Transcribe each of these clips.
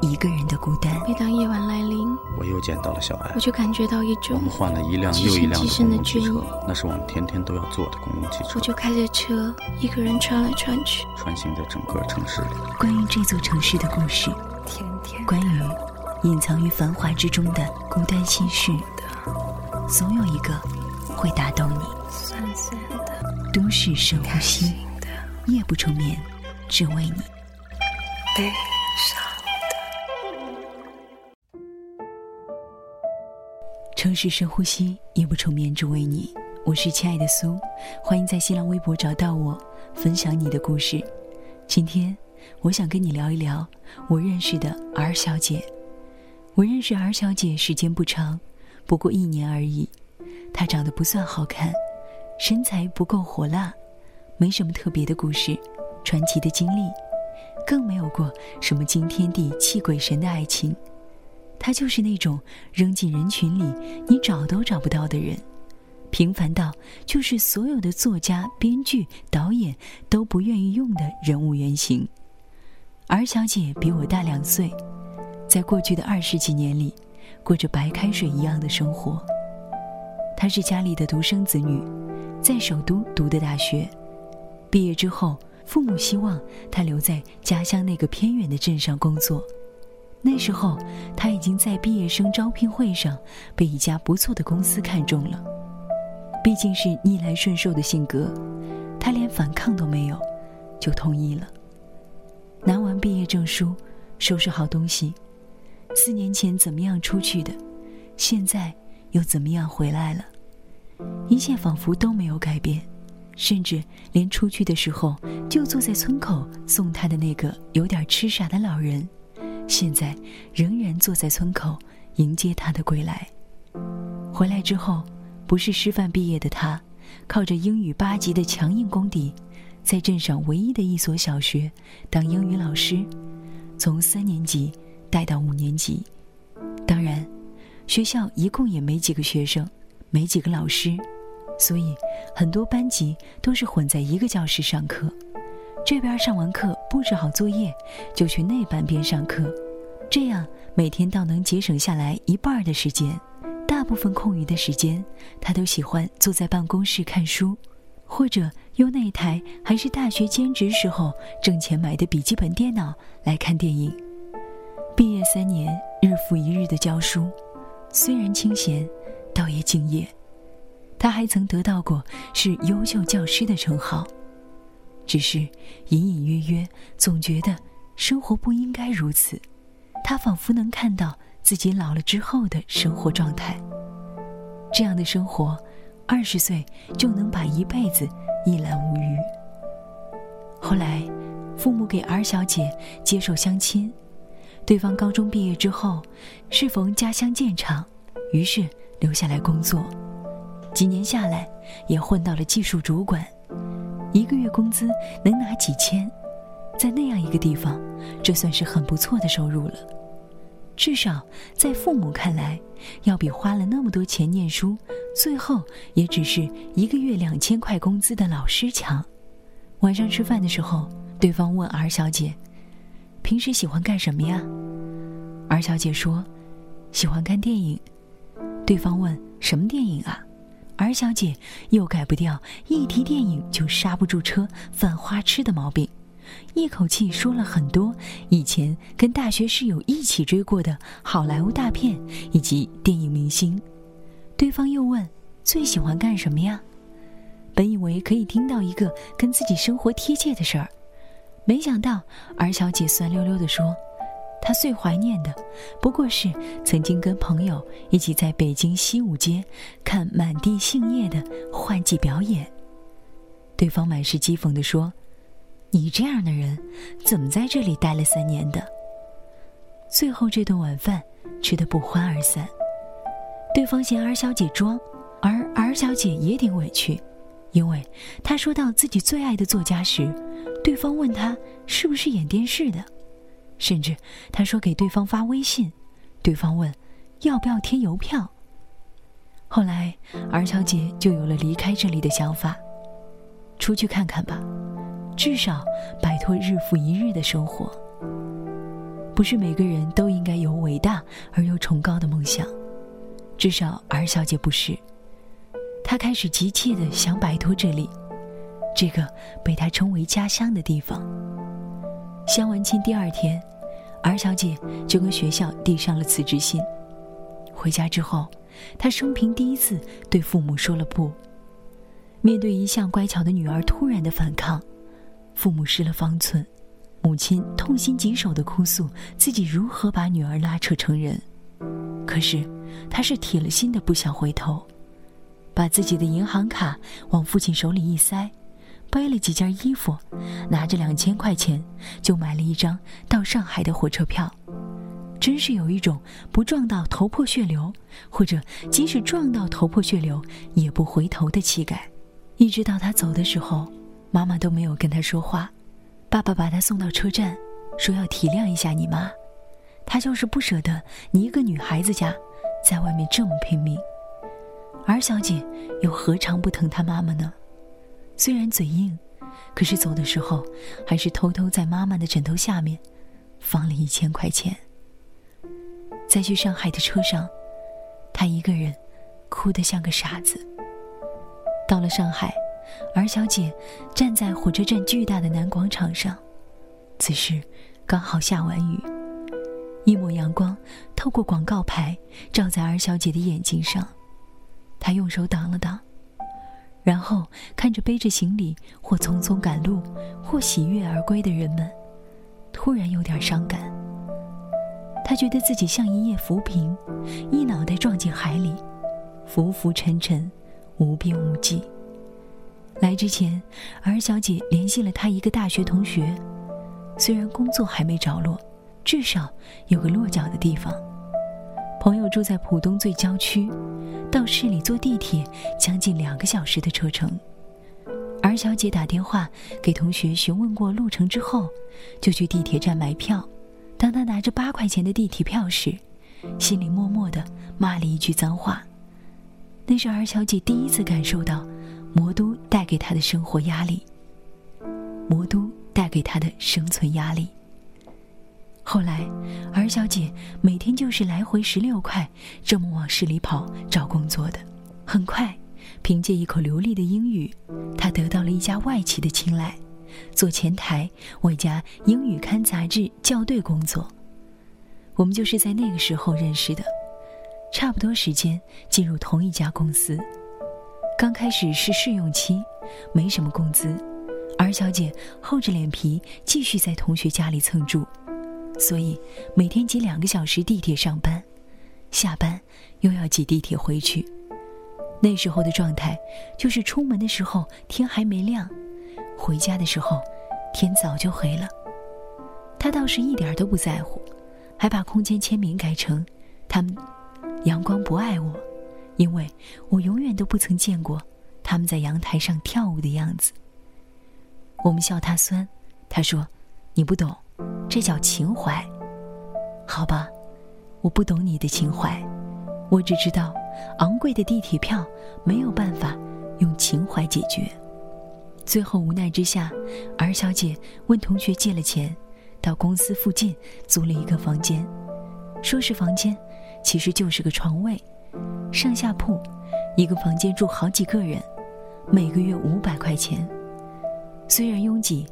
一个人的孤单。每当夜晚来临，我又见到了小艾我，就感觉到一我种们换了一辆又一辆的深极深的公共汽车，那是我们天天都要坐的公共汽车我，就开着车一个人穿来穿去。穿行在整个城市里。关于这座城市的故事，天天关于隐藏于繁华之中的孤单心事，总有一个会打动你。酸酸的，都市深呼吸，的，夜不成眠，只为你。悲城市深呼吸，夜不成眠，只为你。我是亲爱的苏，欢迎在新浪微博找到我，分享你的故事。今天，我想跟你聊一聊我认识的 R 小姐。我认识 R 小姐时间不长，不过一年而已。她长得不算好看，身材不够火辣，没什么特别的故事、传奇的经历，更没有过什么惊天地泣鬼神的爱情。他就是那种扔进人群里你找都找不到的人，平凡到就是所有的作家、编剧、导演都不愿意用的人物原型。儿小姐比我大两岁，在过去的二十几年里，过着白开水一样的生活。她是家里的独生子女，在首都读的大学，毕业之后，父母希望她留在家乡那个偏远的镇上工作。那时候，他已经在毕业生招聘会上被一家不错的公司看中了。毕竟是逆来顺受的性格，他连反抗都没有，就同意了。拿完毕业证书，收拾好东西，四年前怎么样出去的，现在又怎么样回来了？一切仿佛都没有改变，甚至连出去的时候就坐在村口送他的那个有点痴傻的老人。现在仍然坐在村口迎接他的归来。回来之后，不是师范毕业的他，靠着英语八级的强硬功底，在镇上唯一的一所小学当英语老师，从三年级带到五年级。当然，学校一共也没几个学生，没几个老师，所以很多班级都是混在一个教室上课。这边上完课布置好作业，就去那半边上课，这样每天倒能节省下来一半的时间。大部分空余的时间，他都喜欢坐在办公室看书，或者用那台还是大学兼职时候挣钱买的笔记本电脑来看电影。毕业三年，日复一日的教书，虽然清闲，倒也敬业。他还曾得到过是优秀教师的称号。只是隐隐约约，总觉得生活不应该如此。他仿佛能看到自己老了之后的生活状态。这样的生活，二十岁就能把一辈子一览无余。后来，父母给儿小姐接受相亲，对方高中毕业之后，适逢家乡建厂，于是留下来工作。几年下来，也混到了技术主管。一个月工资能拿几千，在那样一个地方，这算是很不错的收入了。至少在父母看来，要比花了那么多钱念书，最后也只是一个月两千块工资的老师强。晚上吃饭的时候，对方问儿小姐：“平时喜欢干什么呀？”儿小姐说：“喜欢看电影。”对方问：“什么电影啊？”儿小姐又改不掉一提电影就刹不住车、犯花痴的毛病，一口气说了很多以前跟大学室友一起追过的好莱坞大片以及电影明星。对方又问：“最喜欢干什么呀？”本以为可以听到一个跟自己生活贴切的事儿，没想到儿小姐酸溜溜地说。他最怀念的，不过是曾经跟朋友一起在北京西五街看满地杏叶的换季表演。对方满是讥讽地说：“你这样的人，怎么在这里待了三年的？”最后这顿晚饭吃得不欢而散。对方嫌儿小姐装，而儿小姐也挺委屈，因为她说到自己最爱的作家时，对方问她是不是演电视的，甚至他说给对方发微信，对方问要不要贴邮票。后来，儿小姐就有了离开这里的想法，出去看看吧，至少摆脱日复一日的生活。不是每个人都应该有伟大而又崇高的梦想，至少儿小姐不是。她开始急切的想摆脱这里。这个被她称为家乡的地方。相完亲第二天，儿小姐就跟学校递上了辞职信。回家之后，她生平第一次对父母说了不。面对一向乖巧的女儿突然的反抗，父母失了方寸。母亲痛心疾首地哭诉自己如何把女儿拉扯成人，可是她是铁了心的不想回头，把自己的银行卡往父亲手里一塞。背了几件衣服，拿着两千块钱，就买了一张到上海的火车票。真是有一种不撞到头破血流，或者即使撞到头破血流也不回头的气概。一直到他走的时候，妈妈都没有跟他说话。爸爸把他送到车站，说要体谅一下你妈，他就是不舍得你一个女孩子家，在外面这么拼命。而小姐又何尝不疼她妈妈呢？虽然嘴硬，可是走的时候，还是偷偷在妈妈的枕头下面放了一千块钱。在去上海的车上，他一个人哭得像个傻子。到了上海，儿小姐站在火车站巨大的南广场上，此时刚好下完雨，一抹阳光透过广告牌照在儿小姐的眼睛上，她用手挡了挡。然后看着背着行李或匆匆赶路，或喜悦而归的人们，突然有点伤感。他觉得自己像一叶浮萍，一脑袋撞进海里，浮浮沉沉，无边无际。来之前，儿小姐联系了他一个大学同学，虽然工作还没着落，至少有个落脚的地方。朋友住在浦东最郊区，到市里坐地铁将近两个小时的车程。儿小姐打电话给同学询问过路程之后，就去地铁站买票。当她拿着八块钱的地铁票时，心里默默的骂了一句脏话。那是儿小姐第一次感受到魔都带给她的生活压力，魔都带给她的生存压力。后来，儿小姐每天就是来回十六块，这么往市里跑找工作的。很快，凭借一口流利的英语，她得到了一家外企的青睐，做前台，为家英语刊杂志校对工作。我们就是在那个时候认识的，差不多时间进入同一家公司。刚开始是试用期，没什么工资，儿小姐厚着脸皮继续在同学家里蹭住。所以每天挤两个小时地铁上班，下班又要挤地铁回去。那时候的状态就是出门的时候天还没亮，回家的时候天早就黑了。他倒是一点都不在乎，还把空间签名改成“他们阳光不爱我”，因为我永远都不曾见过他们在阳台上跳舞的样子。我们笑他酸，他说：“你不懂。”这叫情怀，好吧，我不懂你的情怀，我只知道，昂贵的地铁票没有办法用情怀解决。最后无奈之下，儿小姐问同学借了钱，到公司附近租了一个房间，说是房间，其实就是个床位，上下铺，一个房间住好几个人，每个月五百块钱，虽然拥挤，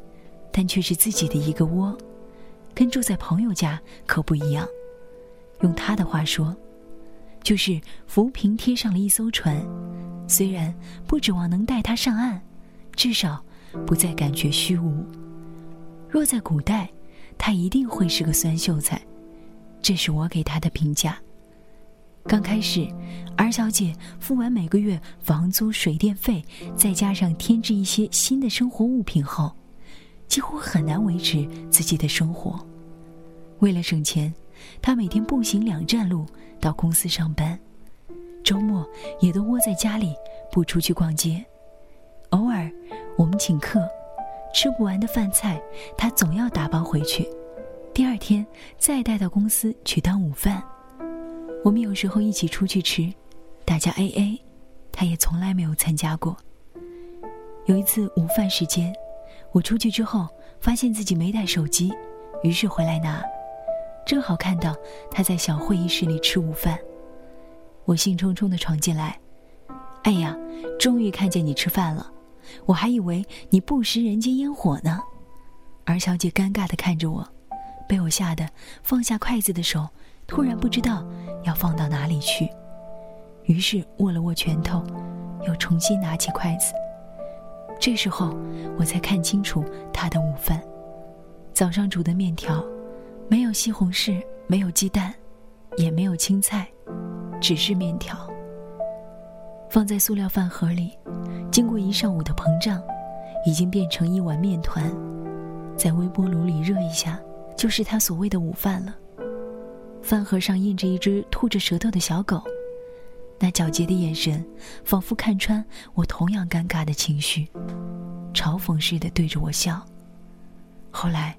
但却是自己的一个窝。跟住在朋友家可不一样，用他的话说，就是浮萍贴上了一艘船，虽然不指望能带他上岸，至少不再感觉虚无。若在古代，他一定会是个酸秀才，这是我给他的评价。刚开始，二小姐付完每个月房租、水电费，再加上添置一些新的生活物品后。几乎很难维持自己的生活。为了省钱，他每天步行两站路到公司上班，周末也都窝在家里不出去逛街。偶尔我们请客，吃不完的饭菜，他总要打包回去，第二天再带到公司去当午饭。我们有时候一起出去吃，大家 A A，他也从来没有参加过。有一次午饭时间，我出去之后发现自己没带手机，于是回来拿，正好看到他在小会议室里吃午饭。我兴冲冲地闯进来，哎呀，终于看见你吃饭了，我还以为你不食人间烟火呢。儿小姐尴尬地看着我，被我吓得放下筷子的手突然不知道要放到哪里去，于是握了握拳头，又重新拿起筷子。这时候，我才看清楚他的午饭：早上煮的面条，没有西红柿，没有鸡蛋，也没有青菜，只是面条。放在塑料饭盒里，经过一上午的膨胀，已经变成一碗面团，在微波炉里热一下，就是他所谓的午饭了。饭盒上印着一只吐着舌头的小狗。那皎洁的眼神，仿佛看穿我同样尴尬的情绪，嘲讽似的对着我笑。后来，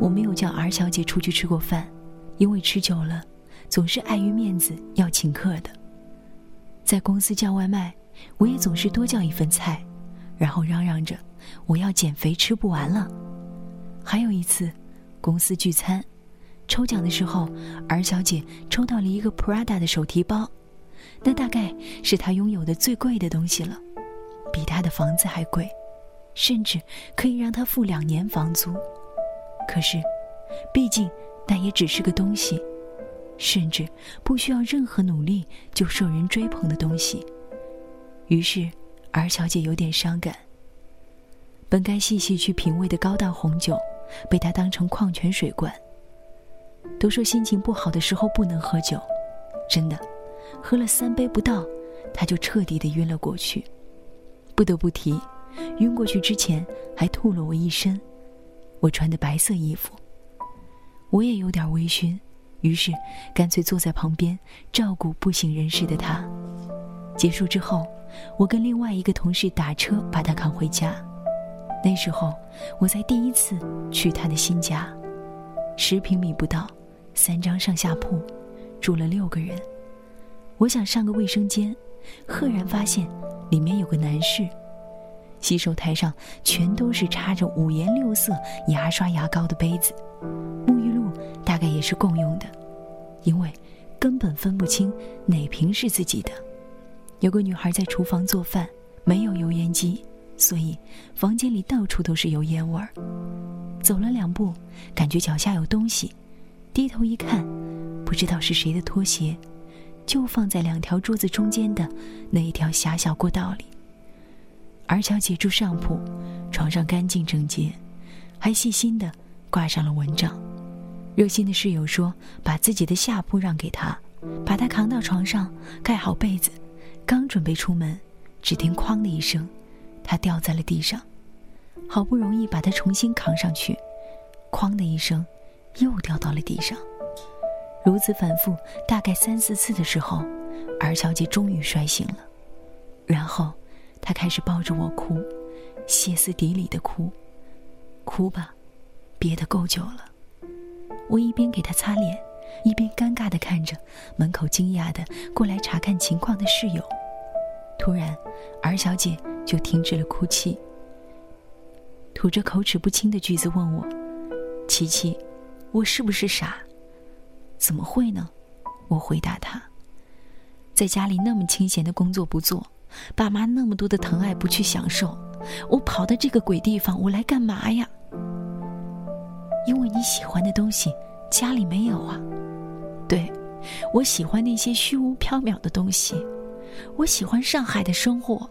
我没有叫儿小姐出去吃过饭，因为吃久了，总是碍于面子要请客的。在公司叫外卖，我也总是多叫一份菜，然后嚷嚷着我要减肥，吃不完了。还有一次，公司聚餐，抽奖的时候，儿小姐抽到了一个 Prada 的手提包。那大概是她拥有的最贵的东西了，比她的房子还贵，甚至可以让她付两年房租。可是，毕竟那也只是个东西，甚至不需要任何努力就受人追捧的东西。于是，儿小姐有点伤感。本该细细去品味的高档红酒，被他当成矿泉水灌。都说心情不好的时候不能喝酒，真的。喝了三杯不到，他就彻底的晕了过去。不得不提，晕过去之前还吐了我一身。我穿的白色衣服，我也有点微醺，于是干脆坐在旁边照顾不省人事的他。结束之后，我跟另外一个同事打车把他扛回家。那时候我才第一次去他的新家，十平米不到，三张上下铺，住了六个人。我想上个卫生间，赫然发现里面有个男士，洗手台上全都是插着五颜六色牙刷牙膏的杯子，沐浴露大概也是共用的，因为根本分不清哪瓶是自己的。有个女孩在厨房做饭，没有油烟机，所以房间里到处都是油烟味儿。走了两步，感觉脚下有东西，低头一看，不知道是谁的拖鞋。就放在两条桌子中间的那一条狭小过道里。儿小姐住上铺，床上干净整洁，还细心的挂上了蚊帐。热心的室友说：“把自己的下铺让给她，把她扛到床上，盖好被子。”刚准备出门，只听“哐”的一声，她掉在了地上。好不容易把她重新扛上去，“哐”的一声，又掉到了地上。如此反复，大概三四次的时候，儿小姐终于摔醒了，然后她开始抱着我哭，歇斯底里的哭，哭吧，憋得够久了。我一边给她擦脸，一边尴尬地看着门口惊讶的过来查看情况的室友。突然，儿小姐就停止了哭泣，吐着口齿不清的句子问我：“琪琪，我是不是傻？”怎么会呢？我回答他，在家里那么清闲的工作不做，爸妈那么多的疼爱不去享受，我跑到这个鬼地方，我来干嘛呀？因为你喜欢的东西家里没有啊。对，我喜欢那些虚无缥缈的东西，我喜欢上海的生活，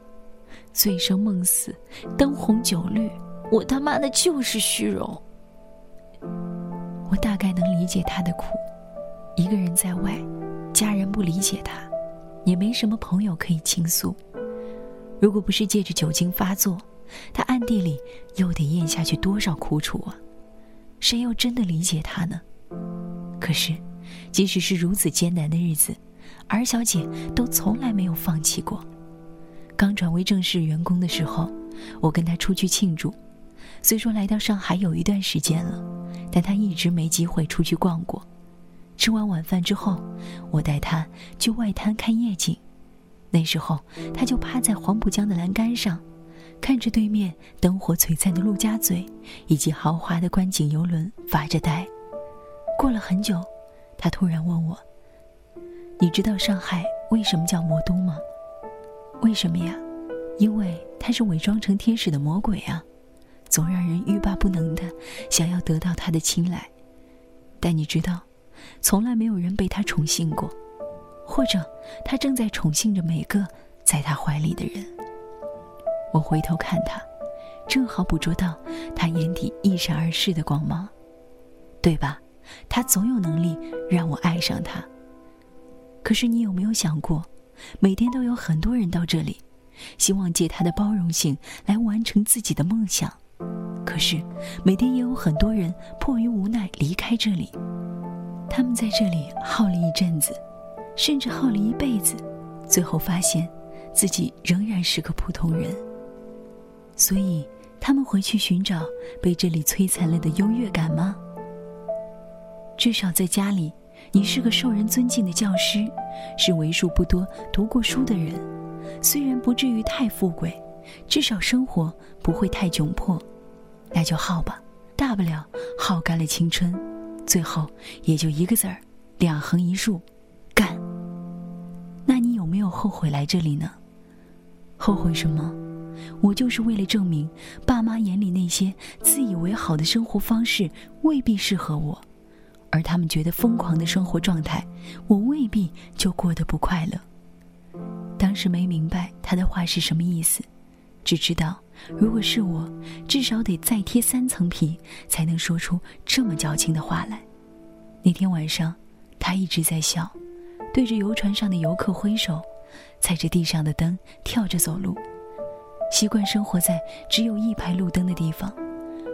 醉生梦死，灯红酒绿，我他妈的就是虚荣。我大概能理解他的苦。一个人在外，家人不理解他，也没什么朋友可以倾诉。如果不是借着酒精发作，他暗地里又得咽下去多少苦楚啊！谁又真的理解他呢？可是，即使是如此艰难的日子，儿小姐都从来没有放弃过。刚转为正式员工的时候，我跟她出去庆祝，虽说来到上海有一段时间了，但他一直没机会出去逛过。吃完晚饭之后，我带他去外滩看夜景。那时候，他就趴在黄浦江的栏杆上，看着对面灯火璀璨的陆家嘴以及豪华的观景游轮发着呆。过了很久，他突然问我：“你知道上海为什么叫魔都吗？”“为什么呀？”“因为他是伪装成天使的魔鬼啊，总让人欲罢不能的想要得到他的青睐。但你知道？”从来没有人被他宠幸过，或者他正在宠幸着每个在他怀里的人。我回头看他，正好捕捉到他眼底一闪而逝的光芒，对吧？他总有能力让我爱上他。可是你有没有想过，每天都有很多人到这里，希望借他的包容性来完成自己的梦想，可是每天也有很多人迫于无奈离开这里。他们在这里耗了一阵子，甚至耗了一辈子，最后发现，自己仍然是个普通人。所以，他们回去寻找被这里摧残了的优越感吗？至少在家里，你是个受人尊敬的教师，是为数不多读过书的人。虽然不至于太富贵，至少生活不会太窘迫。那就耗吧，大不了耗干了青春。最后也就一个字儿，两横一竖，后悔来这里呢？后悔什么？我就是为了证明爸妈眼里那些自以为好的生活方式未必适合我，而他们觉得疯狂的生活状态，我未必就过得不快乐。当时没明白他的话是什么意思，只知道如果是我，至少得再贴三层皮，才能说出这么矫情的话来。那天晚上，他一直在笑，对着游船上的游客挥手，踩着地上的灯跳着走路。习惯生活在只有一排路灯的地方，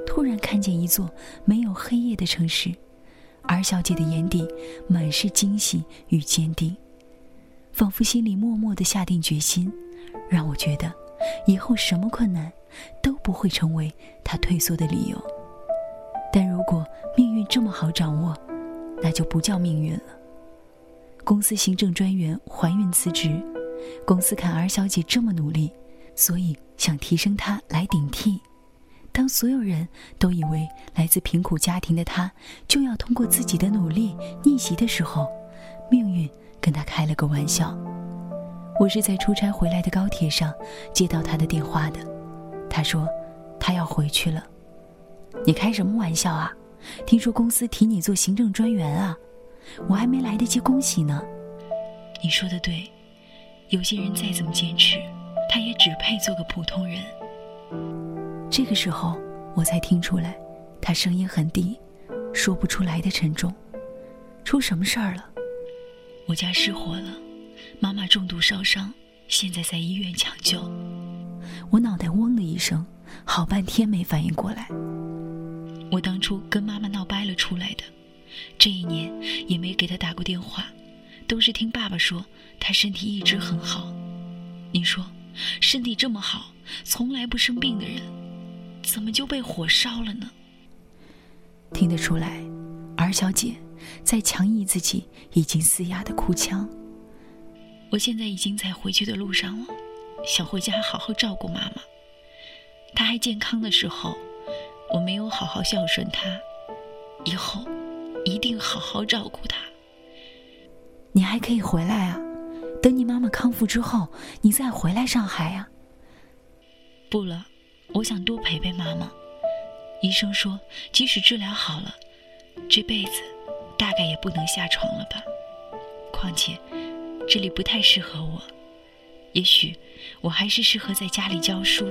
突然看见一座没有黑夜的城市，而小姐的眼底满是惊喜与坚定，仿佛心里默默的下定决心，让我觉得以后什么困难都不会成为她退缩的理由。但如果命运这么好掌握，那就不叫命运了。公司行政专员怀孕辞职，公司看儿小姐这么努力，所以想提升她来顶替。当所有人都以为来自贫苦家庭的她就要通过自己的努力逆袭的时候，命运跟她开了个玩笑。我是在出差回来的高铁上接到她的电话的，她说她要回去了。你开什么玩笑啊？听说公司提你做行政专员啊，我还没来得及恭喜呢。你说的对，有些人再怎么坚持，他也只配做个普通人。这个时候，我才听出来，他声音很低，说不出来的沉重。出什么事儿了？我家失火了，妈妈重度烧伤，现在在医院抢救。我脑袋嗡的一声，好半天没反应过来。我当初跟妈妈闹掰了出来的，这一年也没给她打过电话，都是听爸爸说他身体一直很好。你说，身体这么好，从来不生病的人，怎么就被火烧了呢？听得出来，儿小姐在强抑自己已经嘶哑的哭腔。我现在已经在回去的路上了，想回家好好照顾妈妈。她还健康的时候。我没有好好孝顺他，以后一定好好照顾他。你还可以回来啊，等你妈妈康复之后，你再回来上海啊。不了，我想多陪陪妈妈。医生说，即使治疗好了，这辈子大概也不能下床了吧。况且，这里不太适合我，也许我还是适合在家里教书。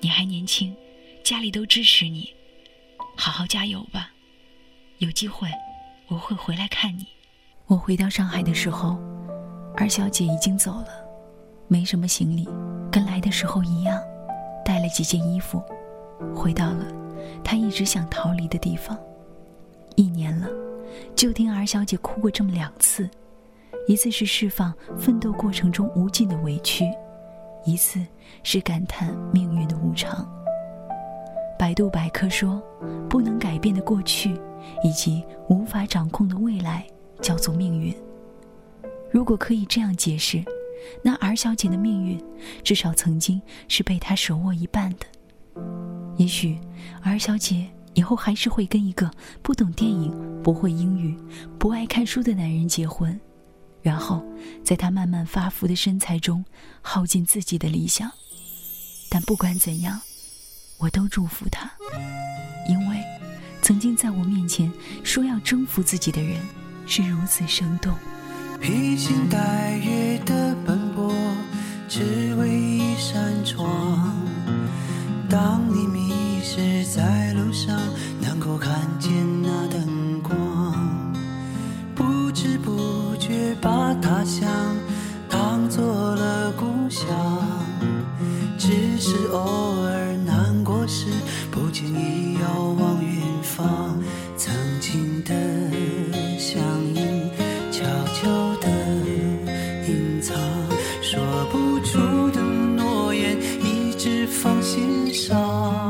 你还年轻。家里都支持你，好好加油吧。有机会，我会回来看你。我回到上海的时候，二小姐已经走了，没什么行李，跟来的时候一样，带了几件衣服，回到了她一直想逃离的地方。一年了，就听二小姐哭过这么两次，一次是释放奋斗过程中无尽的委屈，一次是感叹命运的无常。百度百科说，不能改变的过去，以及无法掌控的未来，叫做命运。如果可以这样解释，那 R 小姐的命运，至少曾经是被他手握一半的。也许，R 小姐以后还是会跟一个不懂电影、不会英语、不爱看书的男人结婚，然后在他慢慢发福的身材中耗尽自己的理想。但不管怎样，我都祝福他，因为曾经在我面前说要征服自己的人，是如此生动。披星戴月的奔波，只为一扇窗。当你迷失在路上，能够看见那灯光，不知不觉把他乡当做了故乡。只是偶尔难过时，不经意藏，说不出的诺言，一直放心上。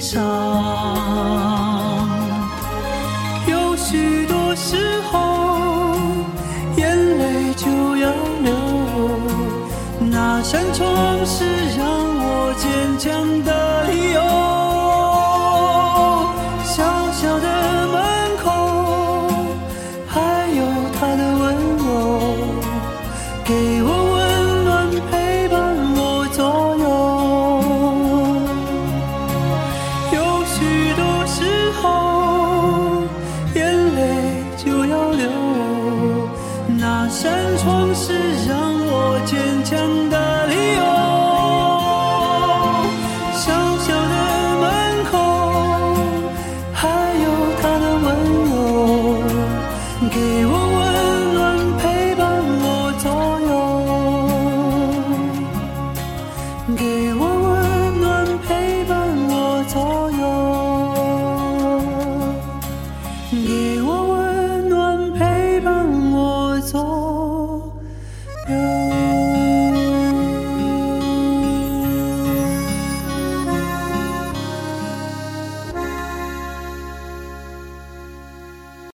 上。那扇窗是让我坚强的。